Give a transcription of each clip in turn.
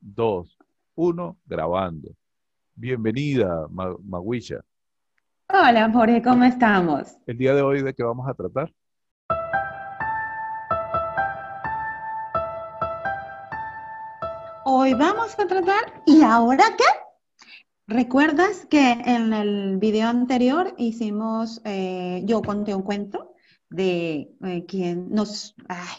2, 1, grabando. Bienvenida, Maguisha. Hola, Jorge, ¿cómo estamos? El día de hoy, ¿de qué vamos a tratar? Hoy vamos a tratar, ¿y ahora qué? ¿Recuerdas que en el video anterior hicimos, eh, yo conté un cuento de eh, quién nos...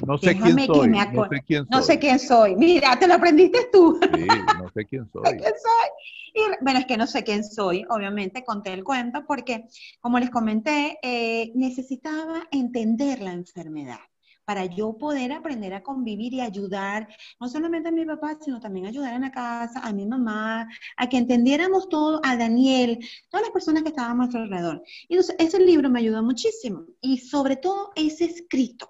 no sé quién soy, no sé quién soy. No sé quién soy. Mira, te lo aprendiste tú. Sí, no sé quién soy. quién soy. Y, bueno, es que no sé quién soy, obviamente conté el cuento porque, como les comenté, eh, necesitaba entender la enfermedad para yo poder aprender a convivir y ayudar, no solamente a mi papá, sino también ayudar en la casa, a mi mamá, a que entendiéramos todo, a Daniel, todas las personas que estaban a nuestro alrededor. Y entonces, ese libro me ayudó muchísimo y sobre todo ese escrito.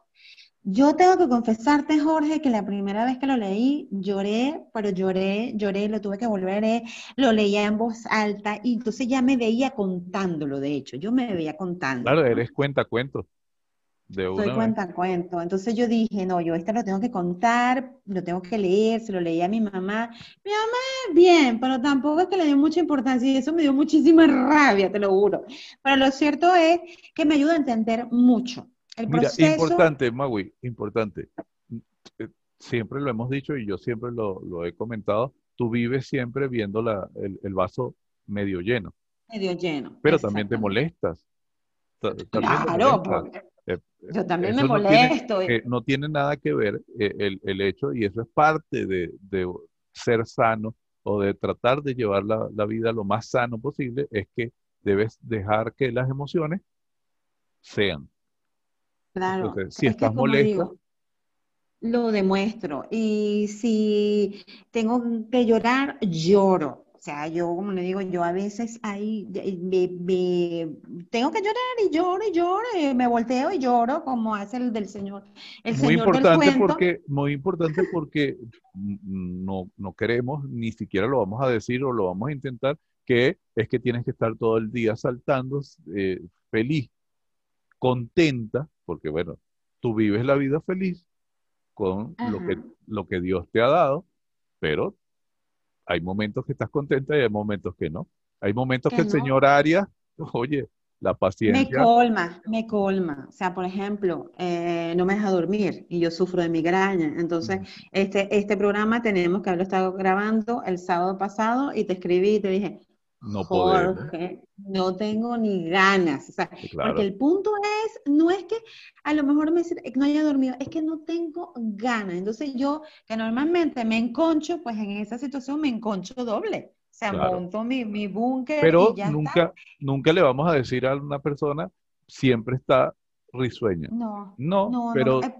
Yo tengo que confesarte, Jorge, que la primera vez que lo leí, lloré, pero lloré, lloré, lo tuve que volver, a lo leía en voz alta y entonces ya me veía contándolo, de hecho, yo me veía contando. Claro, eres cuenta cuentos. Soy cuenta cuento. Entonces yo dije, no, yo este lo tengo que contar, lo tengo que leer, se lo leí a mi mamá. Mi mamá, bien, pero tampoco es que le dio mucha importancia y eso me dio muchísima rabia, te lo juro. Pero lo cierto es que me ayuda a entender mucho. El Mira, importante, Magui, importante. Eh, siempre lo hemos dicho y yo siempre lo, he comentado, tú vives siempre viendo la, el, vaso medio lleno. Medio lleno. Pero también te molestas. claro, porque Yo también me molesto. No tiene, nada que ver eh, el, hecho, y eso es parte de, ser sano o de tratar de llevar la, vida lo más sano posible, es que debes dejar que las emociones sean. Claro. si estás molesto. lo demuestro. Y si tengo que llorar, lloro. O sea, yo, como le digo, yo a veces ahí tengo que llorar y lloro y lloro, y me volteo y lloro, como hace el del Señor. El muy importante porque, muy importante porque no, no queremos, ni siquiera lo vamos a decir o lo vamos a intentar, que es que tienes que estar todo el día saltando, eh, feliz, contenta, porque bueno, tú vives la vida feliz con lo que, lo que Dios te ha dado, pero hay momentos que estás contenta y hay momentos que no. Hay momentos que, el señor Arias, oye, la paciencia. Me colma, me colma. O sea, por ejemplo, eh, no me deja dormir y yo sufro de migraña. Entonces, este, este programa tenemos que haberlo estado grabando el sábado pasado y te escribí y te dije, no Jorge, no tengo ni ganas. O sea, porque el punto es, no es que a lo mejor me no haya dormido, es que no tengo ganas. Entonces yo, que normalmente me enconcho, pues en esa situación me enconcho doble. O sea, monto mi, mi búnker. Pero y ya nunca, nunca le vamos a decir a una persona, siempre está risueña. No, no, no pero... Eh,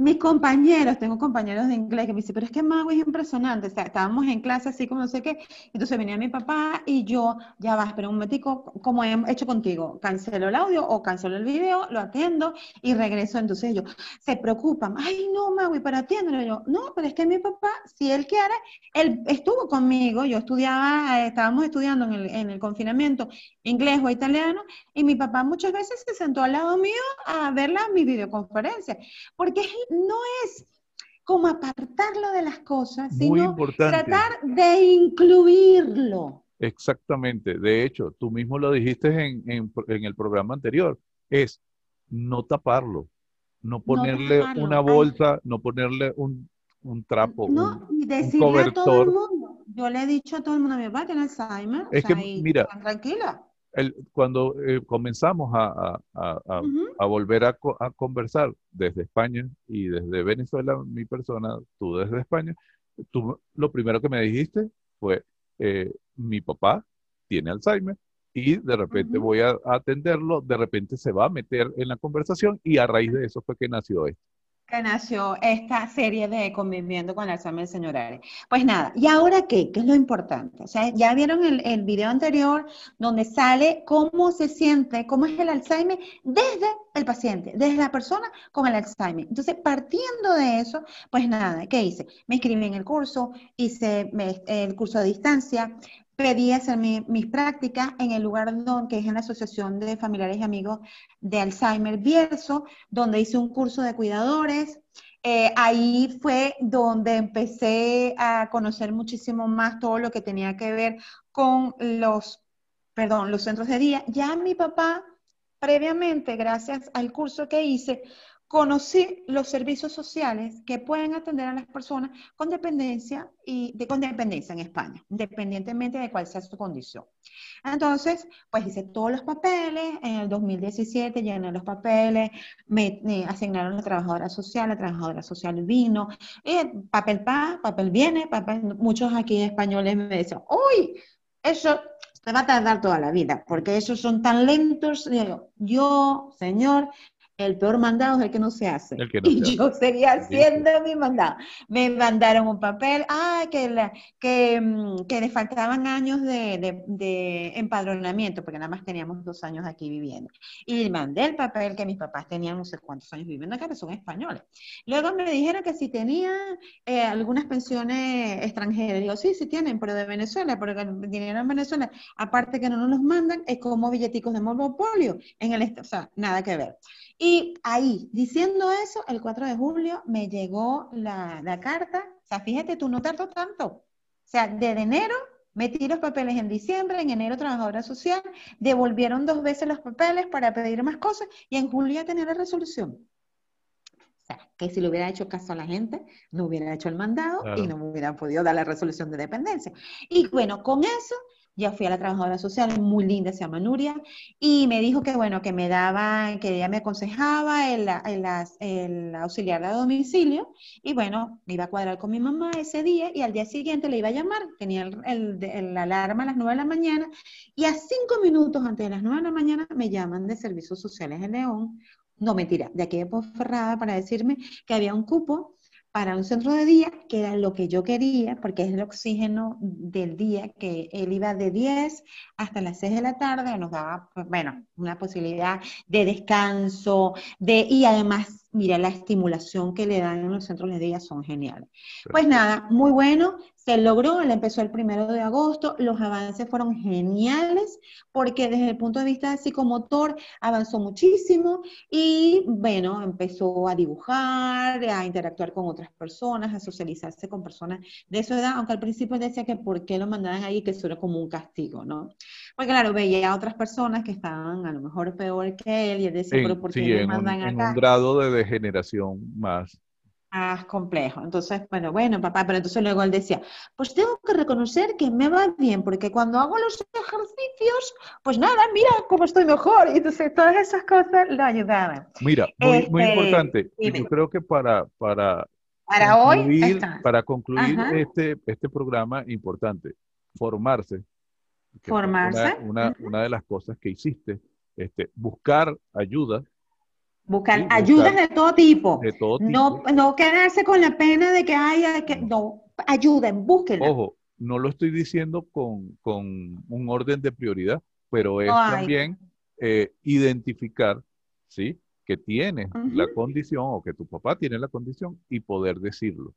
mis compañeros, tengo compañeros de inglés que me dicen, pero es que Mago es impresionante. O sea, estábamos en clase así como no sé qué. Entonces venía mi papá y yo, ya va, espera un momentico, como he hecho contigo, cancelo el audio o cancelo el video, lo atiendo y regreso. Entonces ellos se preocupan, ay no, y para atiéndolo. Yo, no, pero es que mi papá, si él quiere, él estuvo conmigo, yo estudiaba, eh, estábamos estudiando en el, en el confinamiento inglés o italiano, y mi papá muchas veces se sentó al lado mío a verla mi videoconferencia, porque no es como apartarlo de las cosas, sino tratar de incluirlo. Exactamente. De hecho, tú mismo lo dijiste en, el programa anterior, es no taparlo, no ponerle una bolsa, no ponerle un, trapo, no, un, decirle A todo el mundo. Yo le he dicho a todo el mundo, mi papá tiene Alzheimer. Es que, mira, tranquila cuando eh, comenzamos a, volver a, conversar desde España y desde Venezuela, mi persona, tú desde España, tú lo primero que me dijiste fue, eh, mi papá tiene Alzheimer y de repente voy a atenderlo, de repente se va a meter en la conversación y a raíz de eso fue que nació esto que nació esta serie de Conviviendo con el Alzheimer, señor Ares. Pues nada, ¿y ahora qué? ¿Qué es lo importante? O sea, ya vieron el, el video anterior donde sale cómo se siente, cómo es el Alzheimer desde el paciente, desde la persona con el Alzheimer. Entonces, partiendo de eso, pues nada, ¿qué hice? Me inscribí en el curso, hice el curso a distancia, pedí hacer mis prácticas en el lugar donde, que es en la Asociación de Familiares y Amigos de Alzheimer Bierzo, donde hice un curso de cuidadores, Eh, ahí fue donde empecé a conocer muchísimo más todo lo que tenía que ver con los, perdón, los centros de día. Ya mi papá, previamente, gracias al curso que hice, conocí los servicios sociales que pueden atender a las personas con dependencia y de con dependencia en España, independientemente de cuál sea su condición. Entonces, pues hice todos los papeles, en el 2017 llené los papeles, me, asignaron a la trabajadora social, la trabajadora social vino, y papel pa, papel viene, papel, muchos aquí españoles me decían, uy, eso te va a tardar toda la vida, porque esos son tan lentos. Yo, señor, el peor mandado es el que no se hace. y yo seguía haciendo mi mandado. Me mandaron un papel, ah, que, la, que, mm, que, le faltaban años de, de, empadronamiento, porque nada más teníamos dos años aquí viviendo. Y mandé el papel que mis papás tenían no sé cuántos años viviendo acá, que son españoles. Luego me dijeron que si tenía eh, algunas pensiones extranjeras. Digo, sí, sí tienen, pero de Venezuela, porque el dinero en Venezuela, aparte que no nos los mandan, es como billeticos de monopolio. En el, o sea, nada que ver. Y ahí, diciendo eso, el 4 de julio me llegó la, carta. O sea, fíjate, tú no tardó tanto. O sea, desde enero metí los papeles en diciembre, en enero trabajadora social, devolvieron dos veces los papeles para pedir más cosas y en julio ya tenía la resolución. O sea, que si le hubiera hecho caso a la gente, no hubiera hecho el mandado y no me hubiera podido dar la resolución de dependencia. Y bueno, con eso ya fui a la trabajadora social, muy linda, se llama Nuria, y me dijo que, bueno, que me daba, que ella me aconsejaba el, el, auxiliar de domicilio, y bueno, me iba a cuadrar con mi mamá ese día, y al día siguiente le iba a llamar, tenía el, el alarma a las 9 de la mañana, y a cinco minutos antes de las 9 de la mañana me llaman de Servicios Sociales de León, no mentira, de aquí de Ponferrada para decirme que había un cupo para un centro de día, que era lo que yo quería, porque es el oxígeno del día, que él iba de 10 hasta las 6 de la tarde, nos daba, pues, bueno, una posibilidad de descanso, de, y además, mira, la estimulación que le dan en los centros de día son geniales. Pues nada, muy bueno, se logró, él empezó el primero de agosto, los avances fueron geniales porque desde el punto de vista psicomotor avanzó muchísimo y bueno, empezó a dibujar, a interactuar con otras personas, a socializarse con personas de su edad, aunque al principio decía que por qué lo mandaban ahí, que eso era como un castigo, ¿no? Porque claro, veía a otras personas que estaban a lo mejor peor que él y él decía, pero ¿por qué mandan acá? En un grado de degeneración más Ah, complejo. Entonces, bueno, bueno, papá, pero entonces luego él decía, pues tengo que reconocer que me va bien, porque cuando hago los ejercicios, pues nada, mira cómo estoy mejor. Y entonces todas esas cosas lo ayudaban. Mira, muy, muy este, importante. Y yo creo que para, para, para concluir, hoy, para concluir este, este programa importante, formarse. Formarse. Una, una, de las cosas que hiciste, este, buscar ayuda Buscar ayudas de todo tipo. No, no quedarse con la pena de que haya que. No, ayuden, búsquenla. Ojo, no lo estoy diciendo con, un orden de prioridad, pero es también eh, identificar, ¿sí? Que tienes la condición o que tu papá tiene la condición y poder decirlo.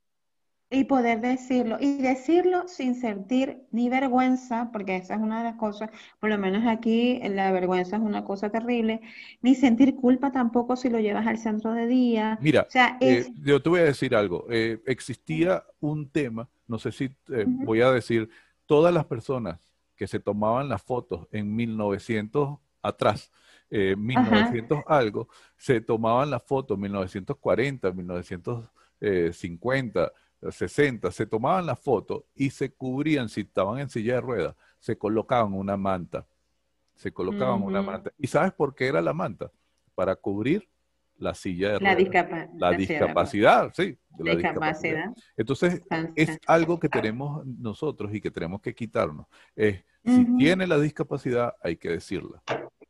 Y poder decirlo, y decirlo sin sentir ni vergüenza, porque esa es una de las cosas, por lo menos aquí la vergüenza es una cosa terrible, ni sentir culpa tampoco si lo llevas al centro de día. Mira, eh, yo te voy a decir algo, eh, existía un tema, no sé si eh, voy a decir, todas las personas que se tomaban las fotos en 1900 atrás, 1900 algo, se tomaban las fotos en 1940, 1950 60, se tomaban la foto y se cubrían, si estaban en silla de ruedas, se colocaban una manta. Se colocaban una manta. ¿Y sabes por qué era la manta? Para cubrir la silla de ruedas. la discapacidad, sí. La discapacidad. Entonces, es algo que tenemos nosotros y que tenemos que quitarnos. Es, si tiene la discapacidad, hay que decirla.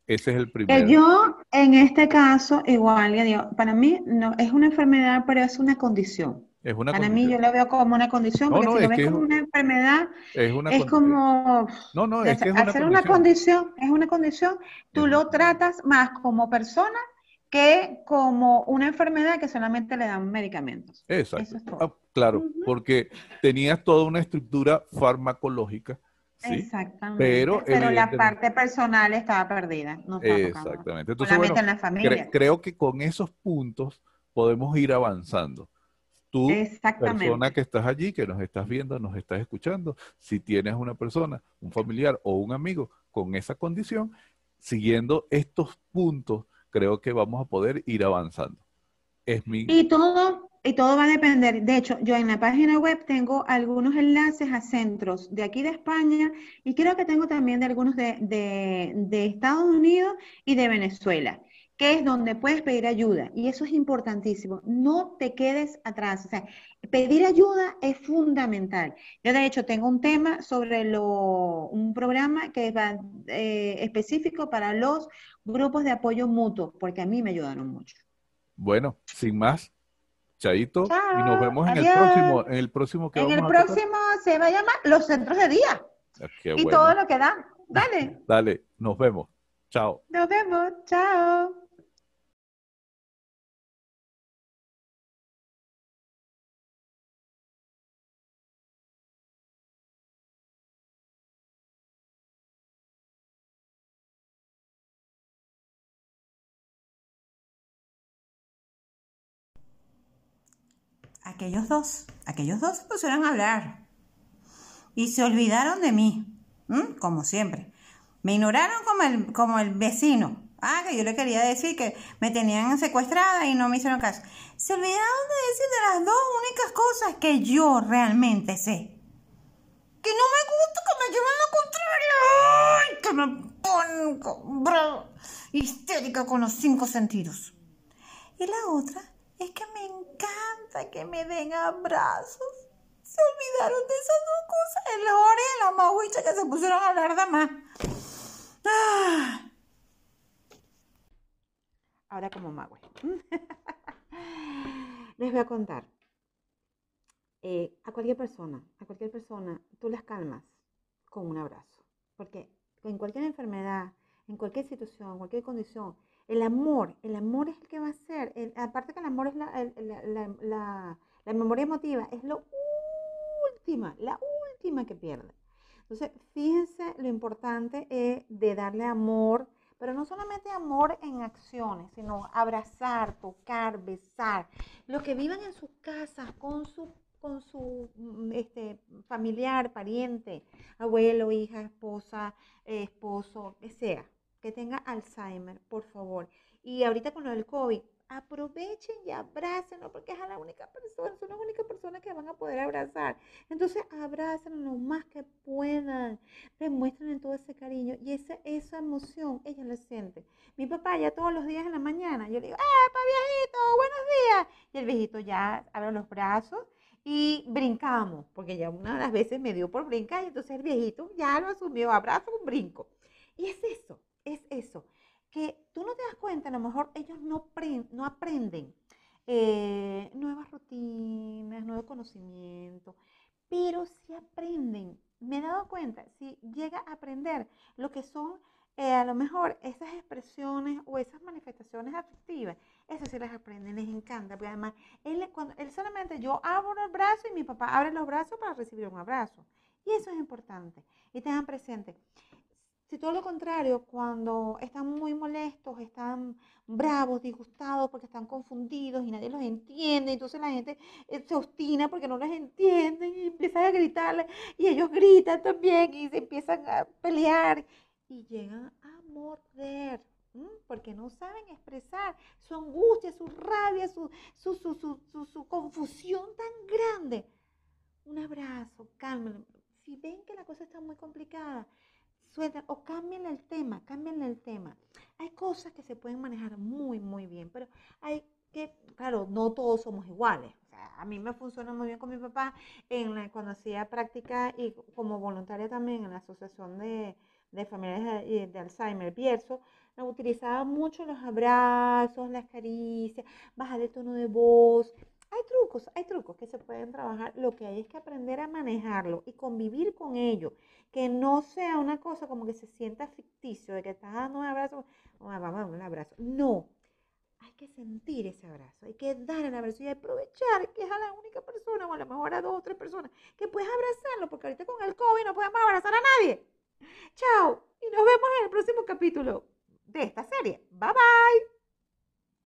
Ese es el primero. Yo, en este caso, igual, ya digo, para mí no es una enfermedad, pero es una condición. Para mí yo lo veo como una condición, porque si lo ves como una enfermedad, es, como... No, no, es que es hacer una condición, es una condición, tú lo tratas más como persona que como una enfermedad que solamente le dan medicamentos. Exacto. Ah, claro, porque tenías toda una estructura farmacológica. ¿sí? Exactamente. Pero, la parte personal estaba perdida. No Exactamente. Entonces, en la familia. creo que con esos puntos podemos ir avanzando. Tú, persona que estás allí, que nos estás viendo, nos estás escuchando, si tienes una persona, un familiar o un amigo con esa condición, siguiendo estos puntos, creo que vamos a poder ir avanzando. Es mi... Y todo, y todo va a depender. De hecho, yo en la página web tengo algunos enlaces a centros de aquí de España y creo que tengo también de algunos de, de- de Estados Unidos y de Venezuela, que es donde puedes pedir ayuda. Y eso es importantísimo. No te quedes atrás. O sea, pedir ayuda es fundamental. Yo de hecho tengo un tema sobre lo, un programa que va eh, específico para los grupos de apoyo mutuo, porque a mí me ayudaron mucho. Bueno, sin más, Chaito, y nos Chao, vemos en el próximo, en el próximo que En el a próximo se va a llamar Los Centros de Día Ah, Qué y bueno. todo lo que dan. Dale, Dale, nos vemos. Chao. nos vemos. Chao. Aquellos dos, aquellos dos se pusieron a hablar y se olvidaron de mí, como siempre. Me ignoraron como el, como el vecino. Ah, que yo le quería decir que me tenían secuestrada y no me hicieron caso. Se olvidaron de decir de las dos únicas cosas que yo realmente sé. Que no me gusta que me lleven lo contrario. ¡Ay! Que me pongo bravo, histérica con los cinco sentidos. Y la otra es que encanta que me den abrazos. Se olvidaron de esas dos cosas. El Jorge y la mahuicha que se pusieron a hablar de más. Ah. Ahora como magua. Les voy a contar. Eh, a cualquier persona, a cualquier persona, tú las calmas con un abrazo. Porque en cualquier enfermedad, en cualquier situación, en cualquier condición, el amor, el amor es el que va a ser. aparte que el amor es la, la- la- la- memoria emotiva, es lo última, la última que pierde. Entonces, fíjense lo importante es de darle amor, pero no solamente amor en acciones, sino abrazar, tocar, besar. Los que vivan en sus casas con su, con su mm, este, familiar, pariente, abuelo, hija, esposa, eh, esposo, que sea, que tenga Alzheimer, por favor. Y ahorita con lo del COVID, aprovechen y abrácenlo porque es a la única persona, son las únicas personas que van a poder abrazar. Entonces, abrácenlo lo más que puedan, demuestren todo ese cariño y esa, esa emoción, ella la siente. Mi papá ya todos los días en la mañana, yo le digo, ¡Epa, viejito! ¡Buenos días! Y el viejito ya abre los brazos y brincamos, porque ya una de las veces me dio por brincar y entonces el viejito ya lo asumió, abrazo un brinco. Y es eso, es eso, que tú no te das cuenta, a lo mejor ellos no, no aprenden eh, nuevas rutinas, nuevo conocimiento, pero sí aprenden. Me he dado cuenta, si llega a aprender lo que son eh, a lo mejor esas expresiones o esas manifestaciones afectivas, esas sí las aprenden, les encanta, porque además él, cuando, él solamente yo abro el brazo y mi papá abre los brazos para recibir un abrazo. Y eso es importante. Y tengan presente, si todo lo contrario, cuando están muy molestos, están bravos, disgustados porque están confundidos y nadie los entiende, entonces la gente eh, se obstina porque no los entienden y empiezan a gritarle y ellos gritan también y se empiezan a pelear y llegan a morder. ¿M? Porque no saben expresar su angustia, su rabia, su, su, su, su, confusión tan grande. Un abrazo, cálmenlo. Si ven que la cosa está muy complicada, suelten o cámbienle el tema, cámbienle el tema. Hay cosas que se pueden manejar muy, muy bien, pero hay que, claro, no todos somos iguales. O sea, a mí me funciona muy bien con mi papá en la- cuando hacía práctica y como voluntaria también en la Asociación de, de Familias de, de Alzheimer, Bierzo, utilizaba mucho los abrazos, las caricias, bajar el tono de voz. Hay trucos, hay trucos que se pueden trabajar. Lo que hay es que aprender a manejarlo y convivir con ello. Que no sea una cosa como que se sienta ficticio de que estás dando un abrazo, "Oh, vamos a dar un abrazo. No, hay que sentir ese abrazo, hay que dar el abrazo y aprovechar que es a la única persona o a lo mejor a dos o tres personas que puedes abrazarlo, porque ahorita con el COVID no podemos abrazar a nadie. Chao, y nos vemos en el próximo capítulo de esta serie. Bye bye.